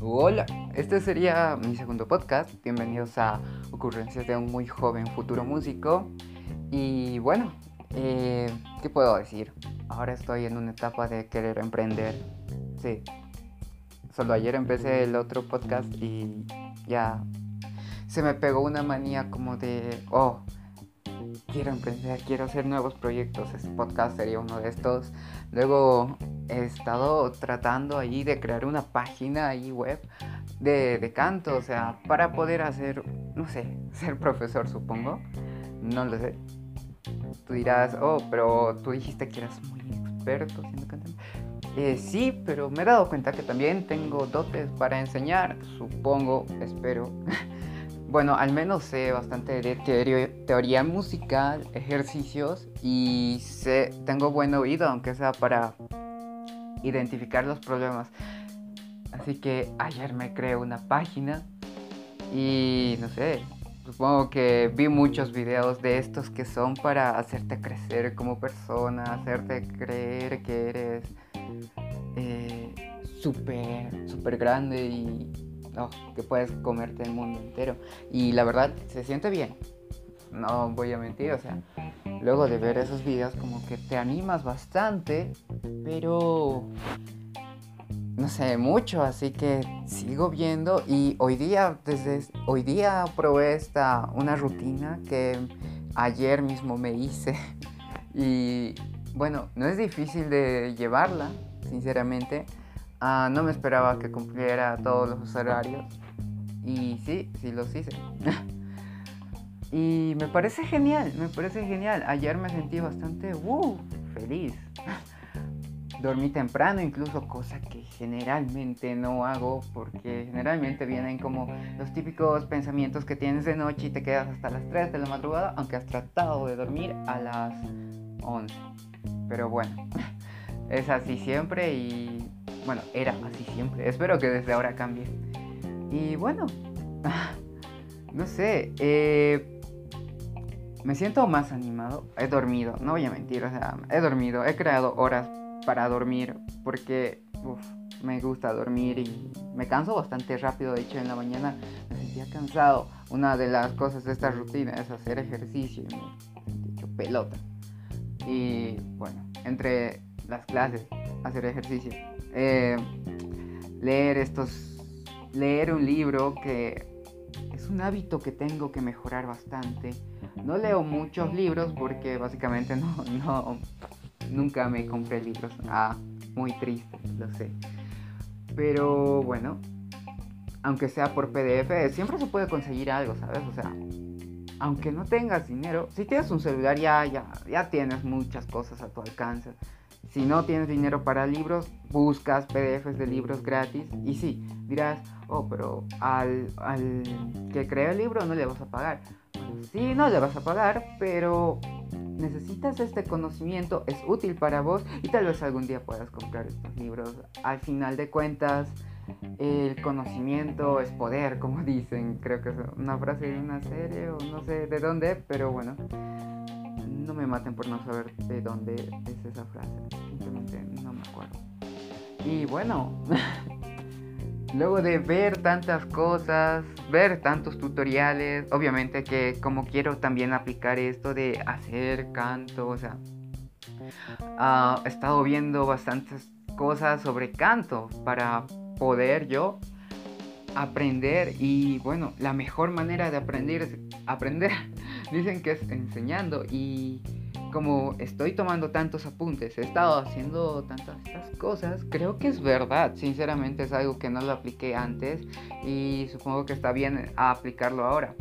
Hola, este sería mi segundo podcast. Bienvenidos a Ocurrencias de un muy joven futuro músico. Y bueno, eh, ¿qué puedo decir? Ahora estoy en una etapa de querer emprender. Sí. Solo ayer empecé el otro podcast y ya se me pegó una manía como de, oh, quiero emprender, quiero hacer nuevos proyectos. Este podcast sería uno de estos. Luego he estado tratando ahí de crear una página ahí web de, de canto, o sea, para poder hacer, no sé, ser profesor supongo. No lo sé. Tú dirás, oh, pero tú dijiste que eras muy experto siendo cantante. Eh, sí, pero me he dado cuenta que también tengo dotes para enseñar, supongo, espero. bueno, al menos sé bastante de teoría, musical, ejercicios y sé, tengo buen oído, aunque sea para identificar los problemas. Así que ayer me creé una página y no sé, supongo que vi muchos videos de estos que son para hacerte crecer como persona, hacerte creer que eres eh, súper, súper grande y que puedes comerte el mundo entero. Y la verdad, se siente bien. No voy a mentir, o sea, luego de ver esos videos como que te animas bastante, pero no sé mucho, así que sigo viendo y hoy día desde hoy día probé esta una rutina que ayer mismo me hice y bueno, no es difícil de llevarla, sinceramente. Ah, no me esperaba que cumpliera todos los horarios. Y sí, sí los hice. y me parece genial, me parece genial. Ayer me sentí bastante uh, feliz. Dormí temprano, incluso cosa que generalmente no hago porque generalmente vienen como los típicos pensamientos que tienes de noche y te quedas hasta las 3 de la madrugada, aunque has tratado de dormir a las 11. Pero bueno, es así siempre y bueno, era así siempre. Espero que desde ahora cambie. Y bueno, no sé, eh, me siento más animado. He dormido, no voy a mentir, o sea, he dormido, he creado horas para dormir porque me gusta dormir y me canso bastante rápido. De hecho, en la mañana me sentía cansado. Una de las cosas de esta rutina es hacer ejercicio y me hecho pelota. Y bueno, entre las clases, hacer ejercicio, eh, leer estos, leer un libro que es un hábito que tengo que mejorar bastante. No leo muchos libros porque básicamente no, no nunca me compré libros. Ah, muy triste, lo sé. Pero bueno, aunque sea por PDF, siempre se puede conseguir algo, ¿sabes? O sea, aunque no tengas dinero, si tienes un celular ya, ya, ya tienes muchas cosas a tu alcance. Si no tienes dinero para libros, buscas PDFs de libros gratis. Y sí, dirás, oh, pero al, al que crea el libro no le vas a pagar. sí, no le vas a pagar, pero necesitas este conocimiento, es útil para vos y tal vez algún día puedas comprar estos libros. Al final de cuentas, el conocimiento es poder, como dicen. Creo que es una frase de una serie o no sé de dónde, pero bueno. No me maten por no saber de dónde es esa frase. Simplemente no me acuerdo. Y bueno, luego de ver tantas cosas, ver tantos tutoriales, obviamente que como quiero también aplicar esto de hacer canto, o sea, ah, he estado viendo bastantes cosas sobre canto para poder yo aprender y bueno, la mejor manera de aprender es aprender. Dicen que es enseñando y como estoy tomando tantos apuntes, he estado haciendo tantas estas cosas, creo que es verdad. Sinceramente es algo que no lo apliqué antes y supongo que está bien aplicarlo ahora.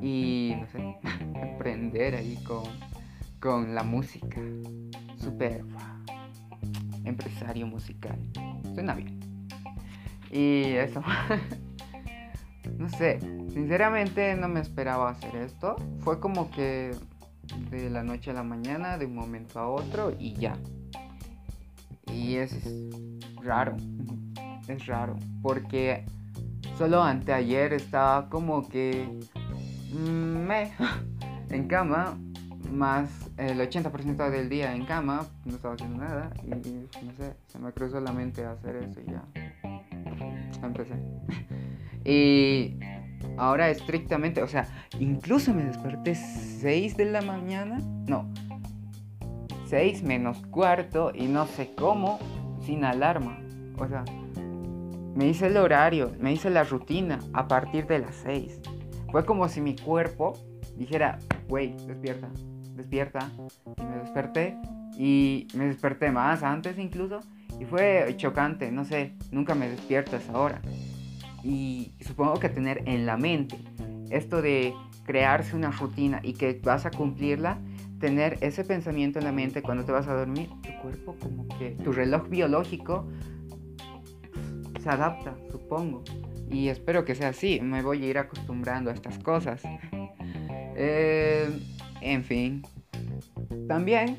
Y no sé, aprender ahí con, con la música. Super empresario musical. Suena bien. Y eso. no sé, sinceramente no me esperaba hacer esto. Fue como que de la noche a la mañana, de un momento a otro y ya. Y es raro. Es raro. Porque solo anteayer estaba como que... Mm, me, en cama más el 80% del día en cama, no estaba haciendo nada y no sé, se me cruzó la mente hacer eso y ya empecé. y ahora estrictamente, o sea, incluso me desperté 6 de la mañana, no, 6 menos cuarto y no sé cómo, sin alarma. O sea, me hice el horario, me hice la rutina a partir de las 6. Fue como si mi cuerpo dijera, wey, despierta, despierta. Y me desperté y me desperté más antes incluso. Y fue chocante, no sé, nunca me despierto a esa hora. Y supongo que tener en la mente esto de crearse una rutina y que vas a cumplirla, tener ese pensamiento en la mente cuando te vas a dormir, tu cuerpo como que, tu reloj biológico se adapta, supongo. Y espero que sea así, me voy a ir acostumbrando a estas cosas. Eh, en fin. También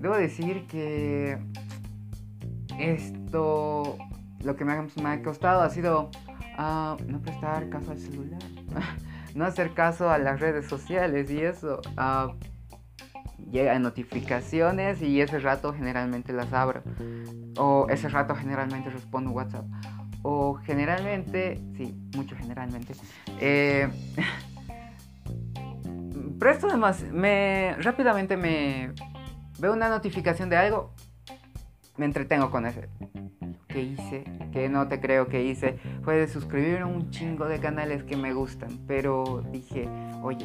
debo decir que esto, lo que me ha, costado ha sido ah, no prestar caso al celular, no hacer caso a las redes sociales y eso. Uh, llegan notificaciones y ese rato generalmente las abro. O ese rato generalmente respondo WhatsApp. O generalmente, sí, mucho generalmente. Eh, presto además, me rápidamente me veo una notificación de algo, me entretengo con ese. Que hice, que no te creo que hice, fue de suscribirme a un chingo de canales que me gustan, pero dije, oye,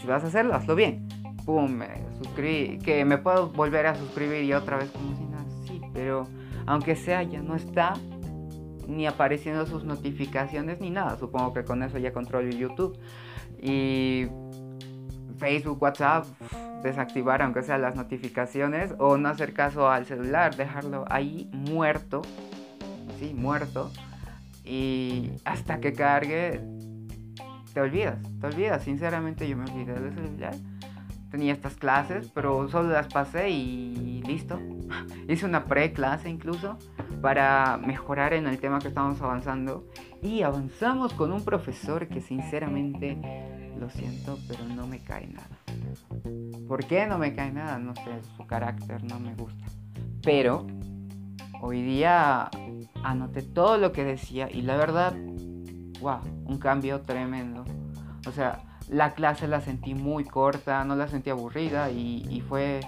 si vas a hacerlo, hazlo bien. Pum, me suscribí, que me puedo volver a suscribir y otra vez como si nada, sí, pero aunque sea ya no está ni apareciendo sus notificaciones ni nada, supongo que con eso ya controlo YouTube. Y Facebook, WhatsApp, desactivar aunque sea las notificaciones o no hacer caso al celular, dejarlo ahí muerto, sí, muerto. Y hasta que cargue, te olvidas, te olvidas. Sinceramente yo me olvidé del celular. Tenía estas clases, pero solo las pasé y listo. Hice una pre-clase incluso para mejorar en el tema que estamos avanzando. Y avanzamos con un profesor que sinceramente lo siento, pero no me cae nada. ¿Por qué no me cae nada? No sé, su carácter no me gusta. Pero hoy día anoté todo lo que decía y la verdad, wow, un cambio tremendo. O sea, la clase la sentí muy corta, no la sentí aburrida y, fue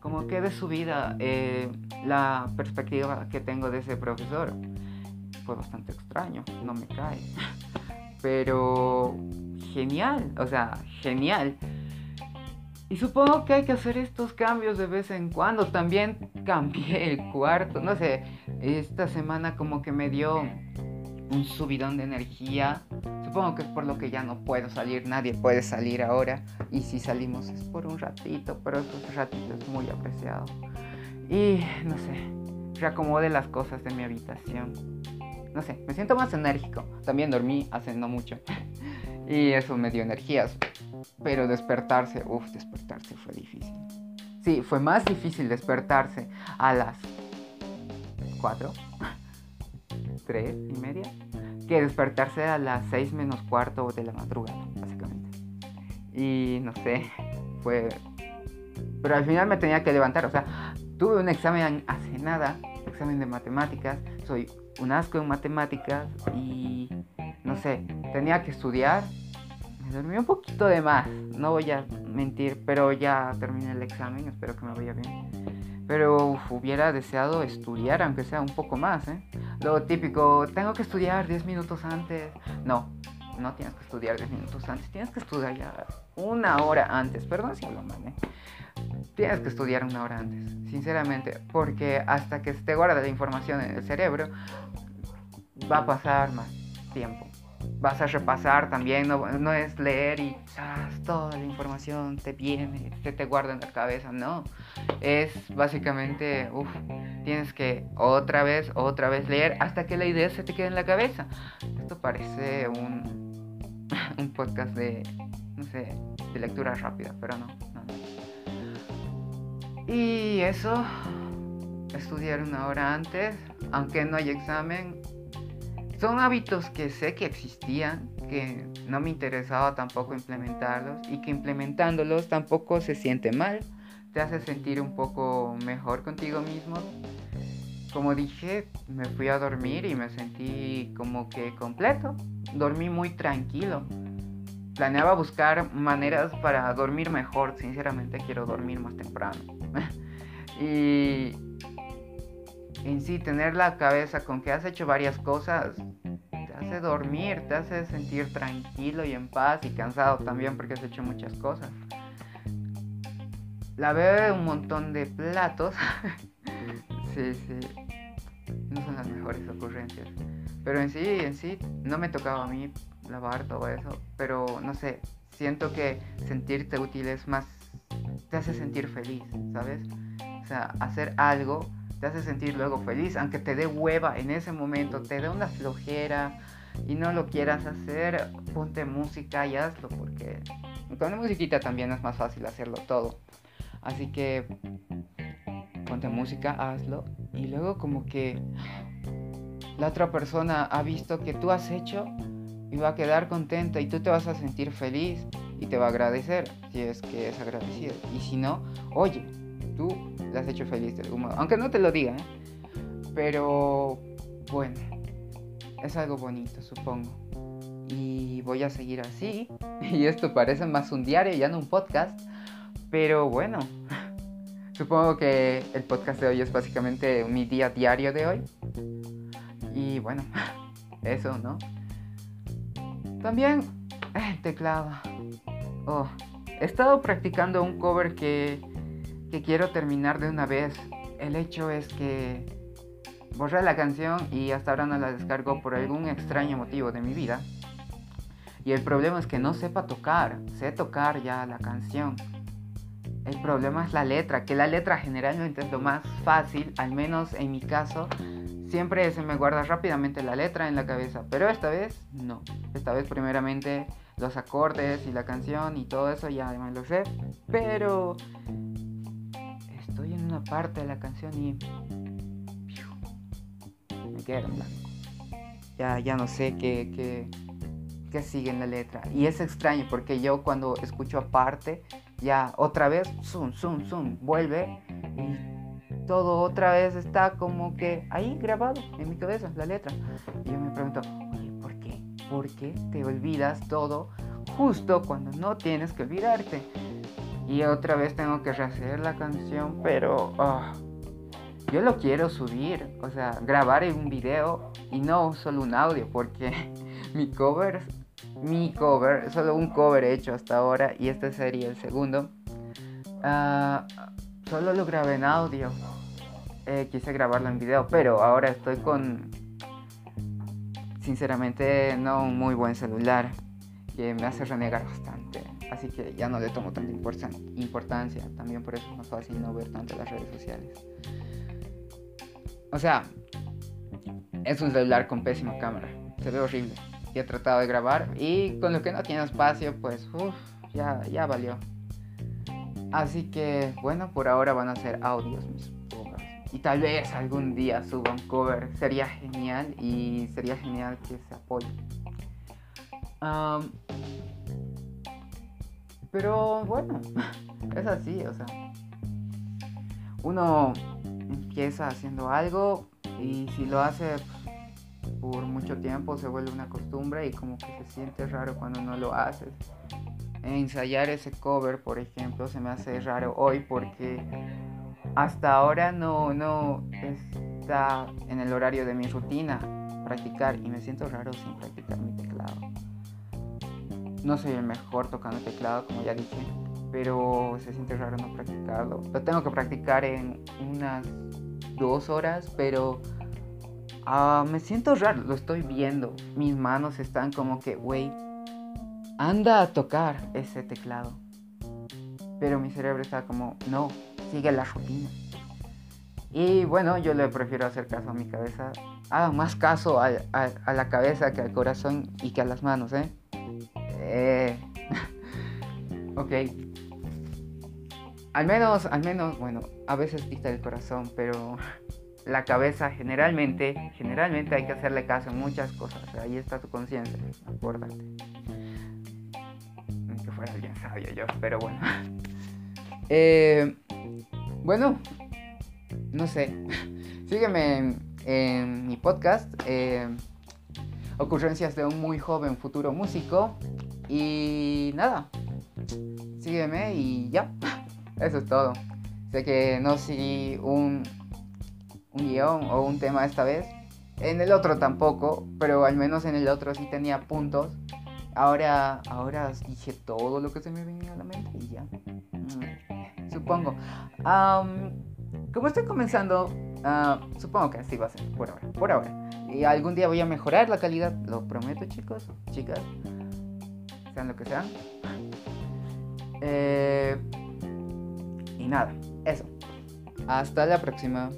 como que de su vida eh, la perspectiva que tengo de ese profesor fue bastante extraño, no me cae. Pero genial, o sea, genial. Y supongo que hay que hacer estos cambios de vez en cuando. También cambié el cuarto, no sé, esta semana como que me dio un subidón de energía. Supongo que es por lo que ya no puedo salir, nadie puede salir ahora. Y si salimos es por un ratito, pero esos ratitos es muy apreciado. Y no sé, reacomode las cosas de mi habitación no sé, me siento más enérgico. También dormí hace no mucho. y eso me dio energías. Pero despertarse, uff, despertarse fue difícil. Sí, fue más difícil despertarse a las 4, 3 y media, que despertarse a las 6 menos cuarto de la madrugada, básicamente. Y no sé, fue... Pero al final me tenía que levantar, o sea, tuve un examen hace nada, examen de matemáticas, soy un asco en matemáticas y no sé, tenía que estudiar. Me dormí un poquito de más, no voy a mentir, pero ya terminé el examen, espero que me vaya bien. Pero hubiera deseado estudiar, aunque sea un poco más, ¿eh? Lo típico, tengo que estudiar 10 minutos antes. No, no tienes que estudiar 10 minutos antes, tienes que estudiar ya una hora antes. Perdón si hablo mal, ¿eh? Tienes que estudiar una hora antes, sinceramente, porque hasta que te guarda la información en el cerebro, va a pasar más tiempo. Vas a repasar también, no, es leer y toda la información te viene, se te guarda en la cabeza, no. Es básicamente, uff, tienes que otra vez, otra vez leer hasta que la idea se te quede en la cabeza. Esto parece un, un podcast de, no sé, de lectura rápida, pero no, no, no. Y eso, estudiar una hora antes, aunque no hay examen, son hábitos que sé que existían, que no me interesaba tampoco implementarlos y que implementándolos tampoco se siente mal, te hace sentir un poco mejor contigo mismo. Como dije, me fui a dormir y me sentí como que completo, dormí muy tranquilo. Planeaba buscar maneras para dormir mejor, sinceramente quiero dormir más temprano. y en sí, tener la cabeza con que has hecho varias cosas te hace dormir, te hace sentir tranquilo y en paz y cansado también porque has hecho muchas cosas. La veo un montón de platos. sí, sí. No son las mejores ocurrencias. Pero en sí, en sí, no me tocaba a mí lavar todo eso. Pero no sé, siento que sentirte útil es más. te hace sentir feliz, ¿sabes? O sea, hacer algo te hace sentir luego feliz, aunque te dé hueva en ese momento, te dé una flojera y no lo quieras hacer, ponte música y hazlo, porque con la musiquita también es más fácil hacerlo todo. Así que ponte música, hazlo y luego como que la otra persona ha visto que tú has hecho y va a quedar contenta y tú te vas a sentir feliz y te va a agradecer si es que es agradecido. Y si no, oye, tú le has hecho feliz de algún modo. Aunque no te lo diga, ¿eh? Pero bueno, es algo bonito, supongo. Y voy a seguir así. Y esto parece más un diario, ya no un podcast. Pero bueno, supongo que el podcast de hoy es básicamente mi día diario de hoy. Y bueno, eso, ¿no? También, eh, teclado. Oh, he estado practicando un cover que que quiero terminar de una vez. El hecho es que borré la canción y hasta ahora no la descargo por algún extraño motivo de mi vida. Y el problema es que no sepa tocar, sé tocar ya la canción. El problema es la letra, que la letra generalmente es lo más fácil, al menos en mi caso. Siempre se me guarda rápidamente la letra en la cabeza, pero esta vez no. Esta vez primeramente los acordes y la canción y todo eso ya me lo sé, pero parte de la canción y me quedo en blanco. Ya, ya no sé qué, qué, qué sigue en la letra. Y es extraño porque yo cuando escucho aparte, ya otra vez, zoom, zoom, zoom, vuelve y todo otra vez está como que ahí grabado en mi cabeza, la letra. Y yo me pregunto, oye, ¿por qué? ¿Por qué te olvidas todo justo cuando no tienes que olvidarte? Y otra vez tengo que rehacer la canción, pero ah, yo lo quiero subir, o sea, grabar en un video y no solo un audio, porque mi cover, mi cover, solo un cover hecho hasta ahora y este sería el segundo. Ah, solo lo grabé en audio. Eh, quise grabarlo en video, pero ahora estoy con, sinceramente, no un muy buen celular que me hace renegar bastante. Así que ya no le tomo tanta importancia. También por eso es más fácil no ver tanto las redes sociales. O sea, es un celular con pésima cámara. Se ve horrible. Y he tratado de grabar. Y con lo que no tiene espacio, pues uff, ya, ya valió. Así que, bueno, por ahora van a ser audios mis covers. Y tal vez algún día suba un cover. Sería genial y sería genial que se apoye. Pero bueno, es así, o sea. Uno empieza haciendo algo y si lo hace por mucho tiempo se vuelve una costumbre y como que se siente raro cuando no lo haces. Ensayar ese cover, por ejemplo, se me hace raro hoy porque hasta ahora no, no está en el horario de mi rutina practicar y me siento raro sin practicar mi. No soy el mejor tocando teclado, como ya dije, pero se siente raro no practicarlo. Lo tengo que practicar en unas dos horas, pero ah, me siento raro, lo estoy viendo. Mis manos están como que, güey, anda a tocar ese teclado. Pero mi cerebro está como, no, sigue la rutina. Y bueno, yo le prefiero hacer caso a mi cabeza. Hago más caso a, a la cabeza que al corazón y que a las manos, ¿eh? Eh, ok. Al menos, al menos, bueno, a veces dicta el corazón, pero la cabeza generalmente, generalmente hay que hacerle caso en muchas cosas. Ahí está tu conciencia, importante. Que fuera alguien sabio yo, pero bueno. Eh, bueno, no sé. Sígueme en, mi podcast. Eh, ocurrencias de un muy joven futuro músico. Y nada. Sígueme y ya. Eso es todo. Sé que no seguí un, un guion o un tema esta vez. En el otro tampoco, pero al menos en el otro sí tenía puntos. Ahora, ahora dije todo lo que se me venía a la mente y ya. Mm, supongo. como estoy comenzando, ah, supongo que así va a ser por ahora. Por ahora. Y algún día voy a mejorar la calidad, lo prometo, chicos, chicas. Sean lo que sean. Eh, y nada, eso. Hasta la próxima.